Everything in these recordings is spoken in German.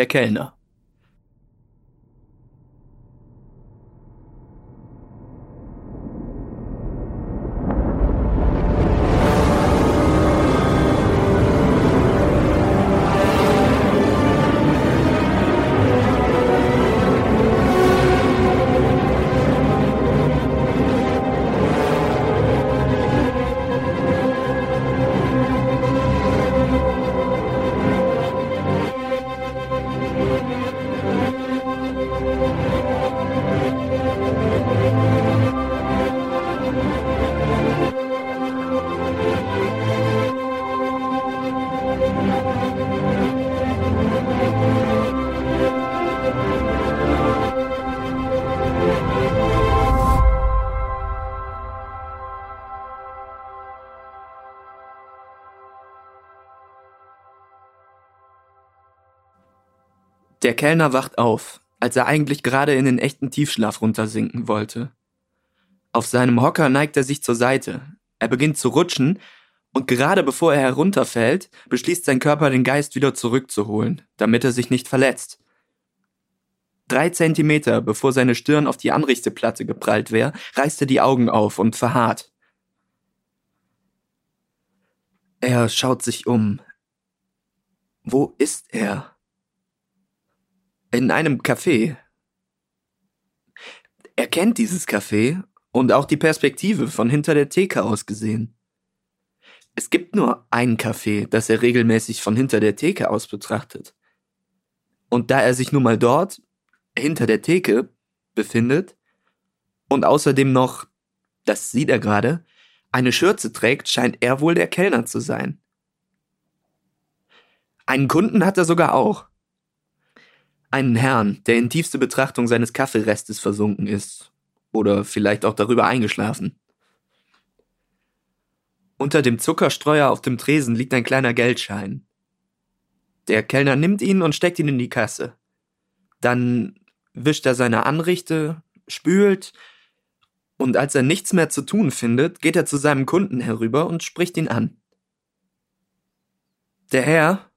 der Kellner. Der Kellner wacht auf, als er eigentlich gerade in den echten Tiefschlaf runtersinken wollte. Auf seinem Hocker neigt er sich zur Seite. Er beginnt zu rutschen und gerade bevor er herunterfällt, beschließt sein Körper den Geist wieder zurückzuholen, damit er sich nicht verletzt. Drei Zentimeter bevor seine Stirn auf die Anrichteplatte geprallt wäre, reißt er die Augen auf und verharrt. Er schaut sich um. Wo ist er? In einem Café. Er kennt dieses Café und auch die Perspektive von hinter der Theke aus gesehen. Es gibt nur ein Café, das er regelmäßig von hinter der Theke aus betrachtet. Und da er sich nun mal dort, hinter der Theke, befindet und außerdem noch, das sieht er gerade, eine Schürze trägt, scheint er wohl der Kellner zu sein. Einen Kunden hat er sogar auch. Einen Herrn, der in tiefste Betrachtung seines Kaffeerestes versunken ist. Oder vielleicht auch darüber eingeschlafen. Unter dem Zuckerstreuer auf dem Tresen liegt ein kleiner Geldschein. Der Kellner nimmt ihn und steckt ihn in die Kasse. Dann wischt er seine Anrichte, spült, und als er nichts mehr zu tun findet, geht er zu seinem Kunden herüber und spricht ihn an. Der Herr,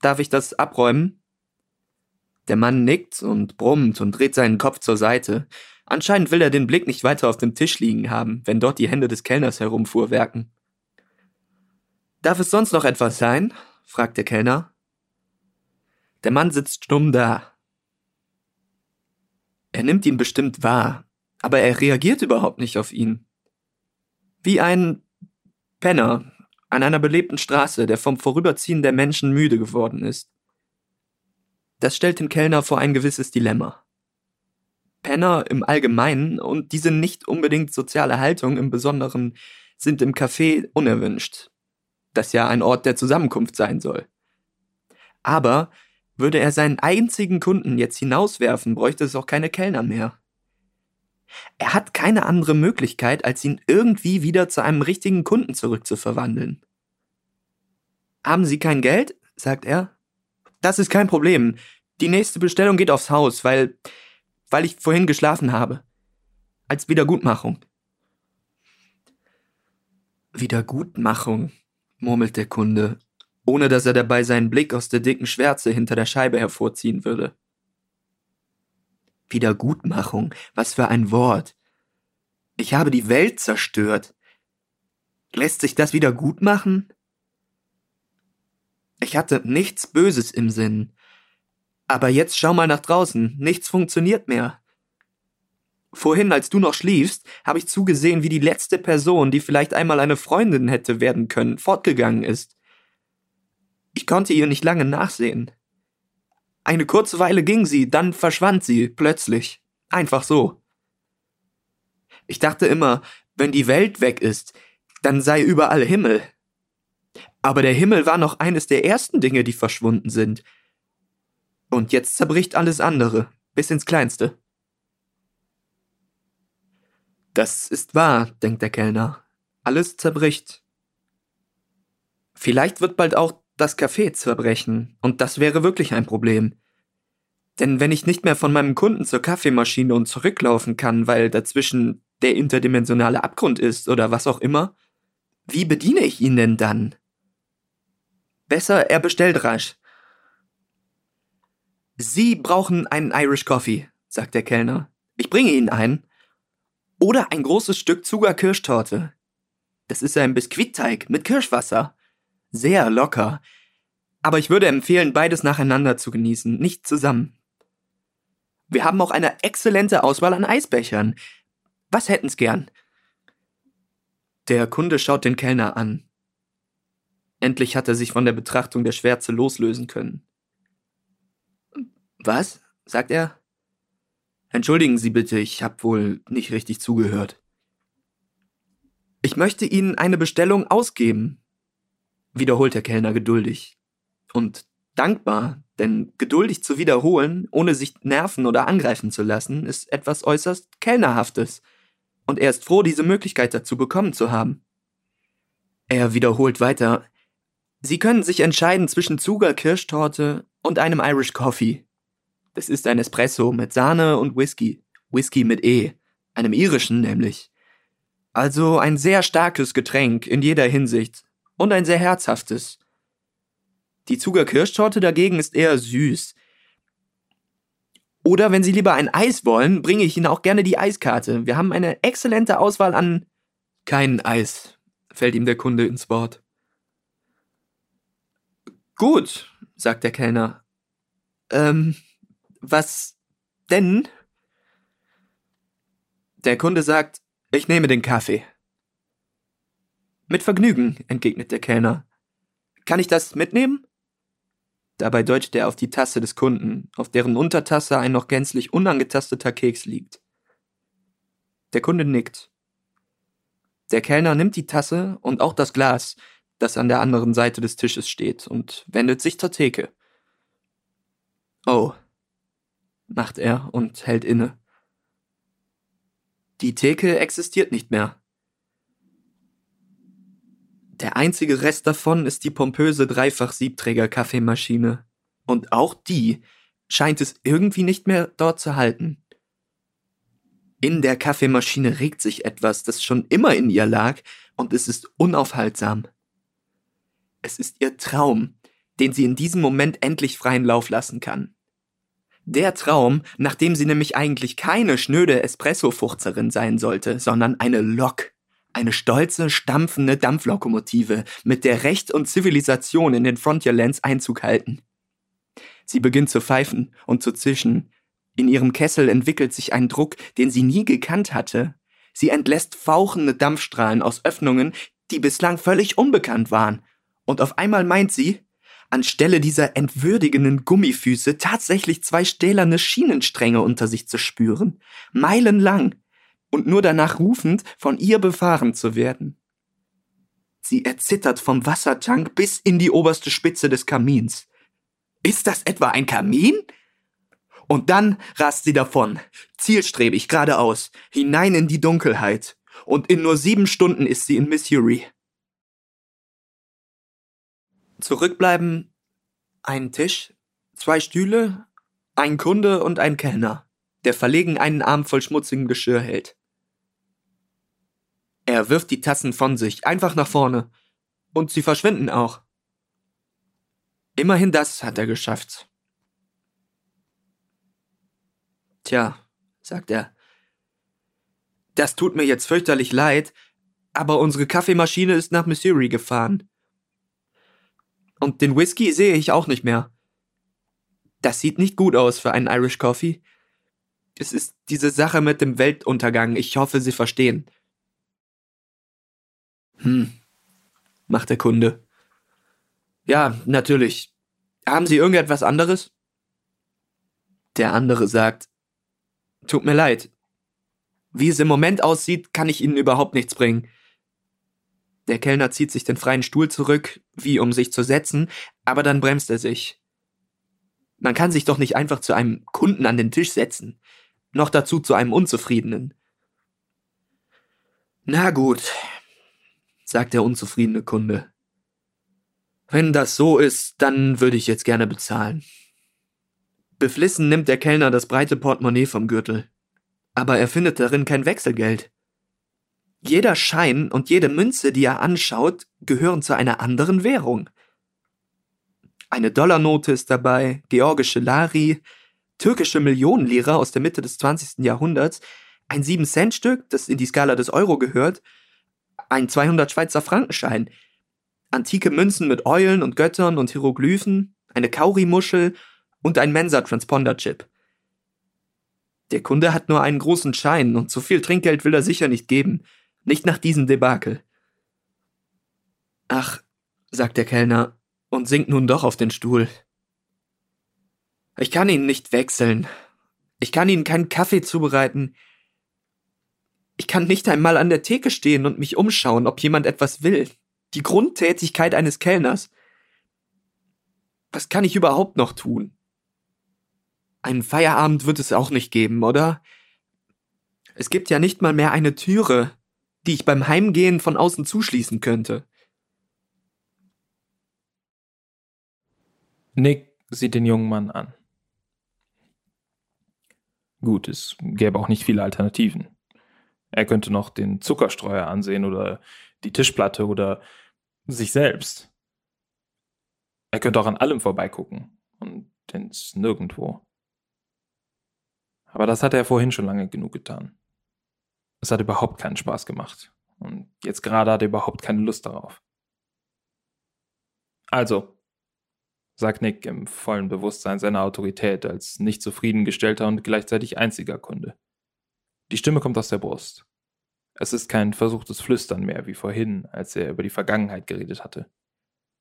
darf ich das abräumen? Der Mann nickt und brummt und dreht seinen Kopf zur Seite. Anscheinend will er den Blick nicht weiter auf dem Tisch liegen haben, wenn dort die Hände des Kellners herumfuhrwerken. Darf es sonst noch etwas sein? fragt der Kellner. Der Mann sitzt stumm da. Er nimmt ihn bestimmt wahr, aber er reagiert überhaupt nicht auf ihn. Wie ein Penner an einer belebten Straße, der vom Vorüberziehen der Menschen müde geworden ist. Das stellt den Kellner vor ein gewisses Dilemma. Penner im Allgemeinen und diese nicht unbedingt soziale Haltung im Besonderen sind im Café unerwünscht, das ja ein Ort der Zusammenkunft sein soll. Aber würde er seinen einzigen Kunden jetzt hinauswerfen, bräuchte es auch keine Kellner mehr. Er hat keine andere Möglichkeit, als ihn irgendwie wieder zu einem richtigen Kunden zurückzuverwandeln. Haben Sie kein Geld? sagt er. Das ist kein Problem. Die nächste Bestellung geht aufs Haus, weil, weil ich vorhin geschlafen habe. Als Wiedergutmachung. Wiedergutmachung, murmelt der Kunde, ohne dass er dabei seinen Blick aus der dicken Schwärze hinter der Scheibe hervorziehen würde. Wiedergutmachung, was für ein Wort. Ich habe die Welt zerstört. Lässt sich das wieder gut machen? Ich hatte nichts Böses im Sinn. Aber jetzt schau mal nach draußen, nichts funktioniert mehr. Vorhin, als du noch schliefst, habe ich zugesehen, wie die letzte Person, die vielleicht einmal eine Freundin hätte werden können, fortgegangen ist. Ich konnte ihr nicht lange nachsehen. Eine kurze Weile ging sie, dann verschwand sie, plötzlich. Einfach so. Ich dachte immer, wenn die Welt weg ist, dann sei überall Himmel. Aber der Himmel war noch eines der ersten Dinge, die verschwunden sind. Und jetzt zerbricht alles andere, bis ins Kleinste. Das ist wahr, denkt der Kellner. Alles zerbricht. Vielleicht wird bald auch das Café zerbrechen, und das wäre wirklich ein Problem. Denn wenn ich nicht mehr von meinem Kunden zur Kaffeemaschine und zurücklaufen kann, weil dazwischen der interdimensionale Abgrund ist oder was auch immer, wie bediene ich ihn denn dann? Besser, er bestellt rasch. Sie brauchen einen Irish Coffee, sagt der Kellner. Ich bringe Ihnen einen. Oder ein großes Stück Zucker-Kirschtorte. Das ist ein Biskuitteig mit Kirschwasser. Sehr locker. Aber ich würde empfehlen, beides nacheinander zu genießen, nicht zusammen. Wir haben auch eine exzellente Auswahl an Eisbechern. Was hätten's gern? Der Kunde schaut den Kellner an. Endlich hat er sich von der Betrachtung der Schwärze loslösen können. Was? sagt er. Entschuldigen Sie bitte, ich hab wohl nicht richtig zugehört. Ich möchte Ihnen eine Bestellung ausgeben, wiederholt der Kellner geduldig. Und dankbar, denn geduldig zu wiederholen, ohne sich nerven oder angreifen zu lassen, ist etwas äußerst Kellnerhaftes. Und er ist froh, diese Möglichkeit dazu bekommen zu haben. Er wiederholt weiter, Sie können sich entscheiden zwischen Zucker-Kirschtorte und einem Irish Coffee. Das ist ein Espresso mit Sahne und Whisky. Whisky mit E. Einem irischen nämlich. Also ein sehr starkes Getränk in jeder Hinsicht. Und ein sehr herzhaftes. Die Zucker-Kirschtorte dagegen ist eher süß. Oder wenn Sie lieber ein Eis wollen, bringe ich Ihnen auch gerne die Eiskarte. Wir haben eine exzellente Auswahl an. Kein Eis, fällt ihm der Kunde ins Wort. Gut, sagt der Kellner. Ähm, was denn? Der Kunde sagt, ich nehme den Kaffee. Mit Vergnügen, entgegnet der Kellner. Kann ich das mitnehmen? Dabei deutet er auf die Tasse des Kunden, auf deren Untertasse ein noch gänzlich unangetasteter Keks liegt. Der Kunde nickt. Der Kellner nimmt die Tasse und auch das Glas, das an der anderen Seite des Tisches steht, und wendet sich zur Theke. Oh, macht er und hält inne. Die Theke existiert nicht mehr. Der einzige Rest davon ist die pompöse Dreifach-Siebträger-Kaffeemaschine. Und auch die scheint es irgendwie nicht mehr dort zu halten. In der Kaffeemaschine regt sich etwas, das schon immer in ihr lag, und es ist unaufhaltsam. Es ist ihr Traum, den sie in diesem Moment endlich freien Lauf lassen kann. Der Traum, nachdem sie nämlich eigentlich keine schnöde Espresso-Fuchzerin sein sollte, sondern eine Lok. Eine stolze, stampfende Dampflokomotive, mit der Recht und Zivilisation in den Frontierlands Einzug halten. Sie beginnt zu pfeifen und zu zischen. In ihrem Kessel entwickelt sich ein Druck, den sie nie gekannt hatte. Sie entlässt fauchende Dampfstrahlen aus Öffnungen, die bislang völlig unbekannt waren und auf einmal meint sie, anstelle dieser entwürdigenden Gummifüße tatsächlich zwei stählerne Schienenstränge unter sich zu spüren, meilenlang, und nur danach rufend, von ihr befahren zu werden. Sie erzittert vom Wassertank bis in die oberste Spitze des Kamins. Ist das etwa ein Kamin? Und dann rast sie davon, zielstrebig geradeaus, hinein in die Dunkelheit. Und in nur sieben Stunden ist sie in Missouri. Zurückbleiben ein Tisch, zwei Stühle, ein Kunde und ein Kellner, der verlegen einen Arm voll schmutzigem Geschirr hält. Er wirft die Tassen von sich, einfach nach vorne. Und sie verschwinden auch. Immerhin das hat er geschafft. Tja, sagt er. Das tut mir jetzt fürchterlich leid, aber unsere Kaffeemaschine ist nach Missouri gefahren. Und den Whisky sehe ich auch nicht mehr. Das sieht nicht gut aus für einen Irish Coffee. Es ist diese Sache mit dem Weltuntergang. Ich hoffe, Sie verstehen. Hm, macht der Kunde. Ja, natürlich. Haben Sie irgendetwas anderes? Der andere sagt, tut mir leid. Wie es im Moment aussieht, kann ich Ihnen überhaupt nichts bringen. Der Kellner zieht sich den freien Stuhl zurück, wie um sich zu setzen, aber dann bremst er sich. Man kann sich doch nicht einfach zu einem Kunden an den Tisch setzen, noch dazu zu einem Unzufriedenen. Na gut, sagt der unzufriedene Kunde. Wenn das so ist, dann würde ich jetzt gerne bezahlen. Beflissen nimmt der Kellner das breite Portemonnaie vom Gürtel. Aber er findet darin kein Wechselgeld. Jeder Schein und jede Münze, die er anschaut, gehören zu einer anderen Währung. Eine Dollarnote ist dabei, georgische Lari, türkische Millionenlira aus der Mitte des 20. Jahrhunderts, ein 7-Cent-Stück, das in die Skala des Euro gehört, ein 200 Schweizer Frankenschein, antike Münzen mit Eulen und Göttern und Hieroglyphen, eine Kaurimuschel und ein Mensa-Transponder-Chip. Der Kunde hat nur einen großen Schein und so viel Trinkgeld will er sicher nicht geben. Nicht nach diesem Debakel. Ach, sagt der Kellner und sinkt nun doch auf den Stuhl. Ich kann ihn nicht wechseln. Ich kann Ihnen keinen Kaffee zubereiten. Ich kann nicht einmal an der Theke stehen und mich umschauen, ob jemand etwas will. Die Grundtätigkeit eines Kellners. Was kann ich überhaupt noch tun? Einen Feierabend wird es auch nicht geben, oder? Es gibt ja nicht mal mehr eine Türe, die ich beim Heimgehen von außen zuschließen könnte. Nick sieht den jungen Mann an. Gut, es gäbe auch nicht viele Alternativen. Er könnte noch den Zuckerstreuer ansehen oder die Tischplatte oder sich selbst. Er könnte auch an allem vorbeigucken und ins Nirgendwo. Aber das hat er vorhin schon lange genug getan. Es hat überhaupt keinen Spaß gemacht. Und jetzt gerade hat er überhaupt keine Lust darauf. Also, sagt Nick im vollen Bewusstsein seiner Autorität als nicht zufriedengestellter und gleichzeitig einziger Kunde. Die Stimme kommt aus der Brust. Es ist kein versuchtes Flüstern mehr wie vorhin, als er über die Vergangenheit geredet hatte.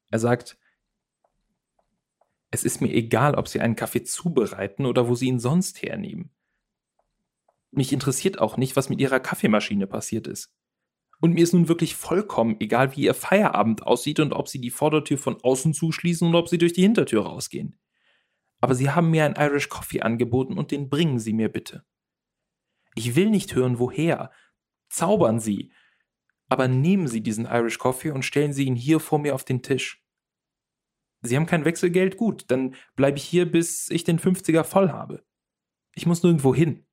Er sagt, es ist mir egal, ob Sie einen Kaffee zubereiten oder wo Sie ihn sonst hernehmen. Mich interessiert auch nicht, was mit Ihrer Kaffeemaschine passiert ist. Und mir ist nun wirklich vollkommen egal, wie Ihr Feierabend aussieht und ob Sie die Vordertür von außen zuschließen oder ob Sie durch die Hintertür rausgehen. Aber Sie haben mir einen Irish Coffee angeboten und den bringen Sie mir bitte. Ich will nicht hören, woher. Zaubern Sie. Aber nehmen Sie diesen Irish Coffee und stellen Sie ihn hier vor mir auf den Tisch. Sie haben kein Wechselgeld? Gut, dann bleibe ich hier, bis ich den 50er voll habe. Ich muss nirgendwo hin.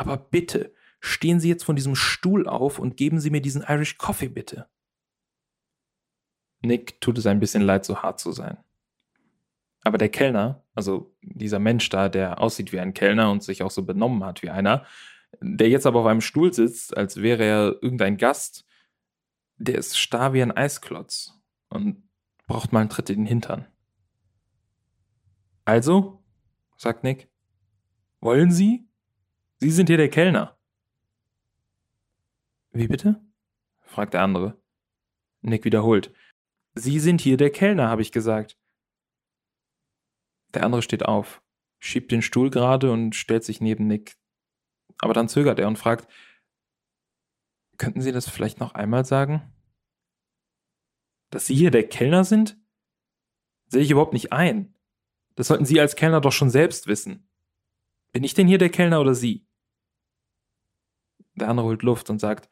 Aber bitte, stehen Sie jetzt von diesem Stuhl auf und geben Sie mir diesen Irish Coffee, bitte. Nick tut es ein bisschen leid, so hart zu sein. Aber der Kellner, also dieser Mensch da, der aussieht wie ein Kellner und sich auch so benommen hat wie einer, der jetzt aber auf einem Stuhl sitzt, als wäre er irgendein Gast, der ist starr wie ein Eisklotz und braucht mal einen Tritt in den Hintern. Also, sagt Nick, wollen Sie? Sie sind hier der Kellner. Wie bitte? fragt der andere. Nick wiederholt. Sie sind hier der Kellner, habe ich gesagt. Der andere steht auf, schiebt den Stuhl gerade und stellt sich neben Nick. Aber dann zögert er und fragt, könnten Sie das vielleicht noch einmal sagen? Dass Sie hier der Kellner sind? Sehe ich überhaupt nicht ein. Das sollten Sie als Kellner doch schon selbst wissen. Bin ich denn hier der Kellner oder Sie? Der andere holt Luft und sagt,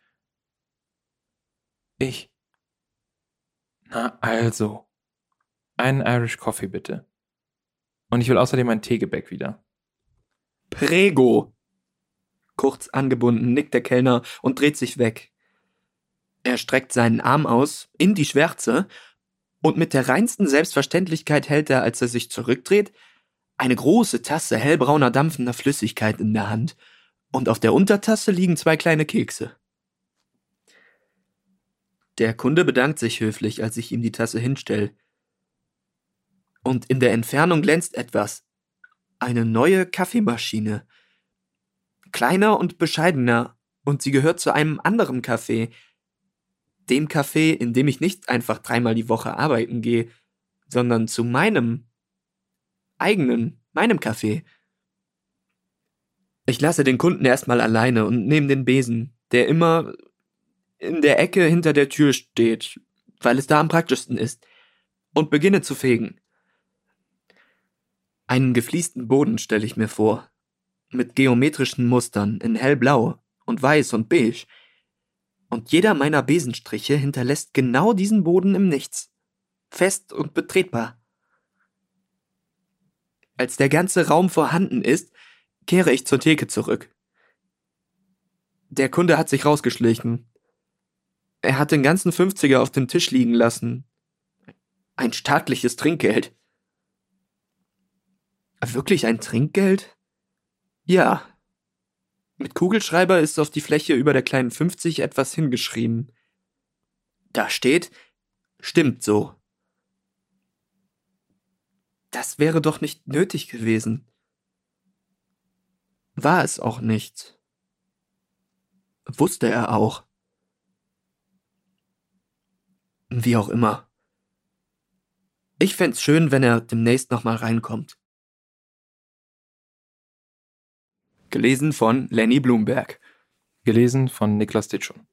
ich. Na also. Einen Irish Coffee bitte. Und ich will außerdem ein Teegebäck wieder. Prego! Kurz angebunden nickt der Kellner und dreht sich weg. Er streckt seinen Arm aus, in die Schwärze, und mit der reinsten Selbstverständlichkeit hält er, als er sich zurückdreht, eine große Tasse hellbrauner dampfender Flüssigkeit in der Hand, und auf der Untertasse liegen zwei kleine Kekse. Der Kunde bedankt sich höflich, als ich ihm die Tasse hinstelle. Und in der Entfernung glänzt etwas. Eine neue Kaffeemaschine. Kleiner und bescheidener, und sie gehört zu einem anderen Café. Dem Café, in dem ich nicht einfach dreimal die Woche arbeiten gehe, sondern zu meinem eigenen, meinem Café. Ich lasse den Kunden erstmal alleine und nehme den Besen, der immer in der Ecke hinter der Tür steht, weil es da am praktischsten ist, und beginne zu fegen. Einen gefliesten Boden stelle ich mir vor, mit geometrischen Mustern in hellblau und weiß und beige, und jeder meiner Besenstriche hinterlässt genau diesen Boden im Nichts, fest und betretbar. Als der ganze Raum vorhanden ist, kehre ich zur Theke zurück. Der Kunde hat sich rausgeschlichen, er hat den ganzen Fünfziger auf dem Tisch liegen lassen. Ein staatliches Trinkgeld. Wirklich ein Trinkgeld? Ja. Mit Kugelschreiber ist auf die Fläche über der kleinen 50 etwas hingeschrieben. Da steht, stimmt so. Das wäre doch nicht nötig gewesen. War es auch nicht. Wusste er auch. Wie auch immer. Ich fänd's schön, wenn er demnächst nochmal reinkommt. Gelesen von Lenny Bloomberg. Gelesen von Niklas Ditschon.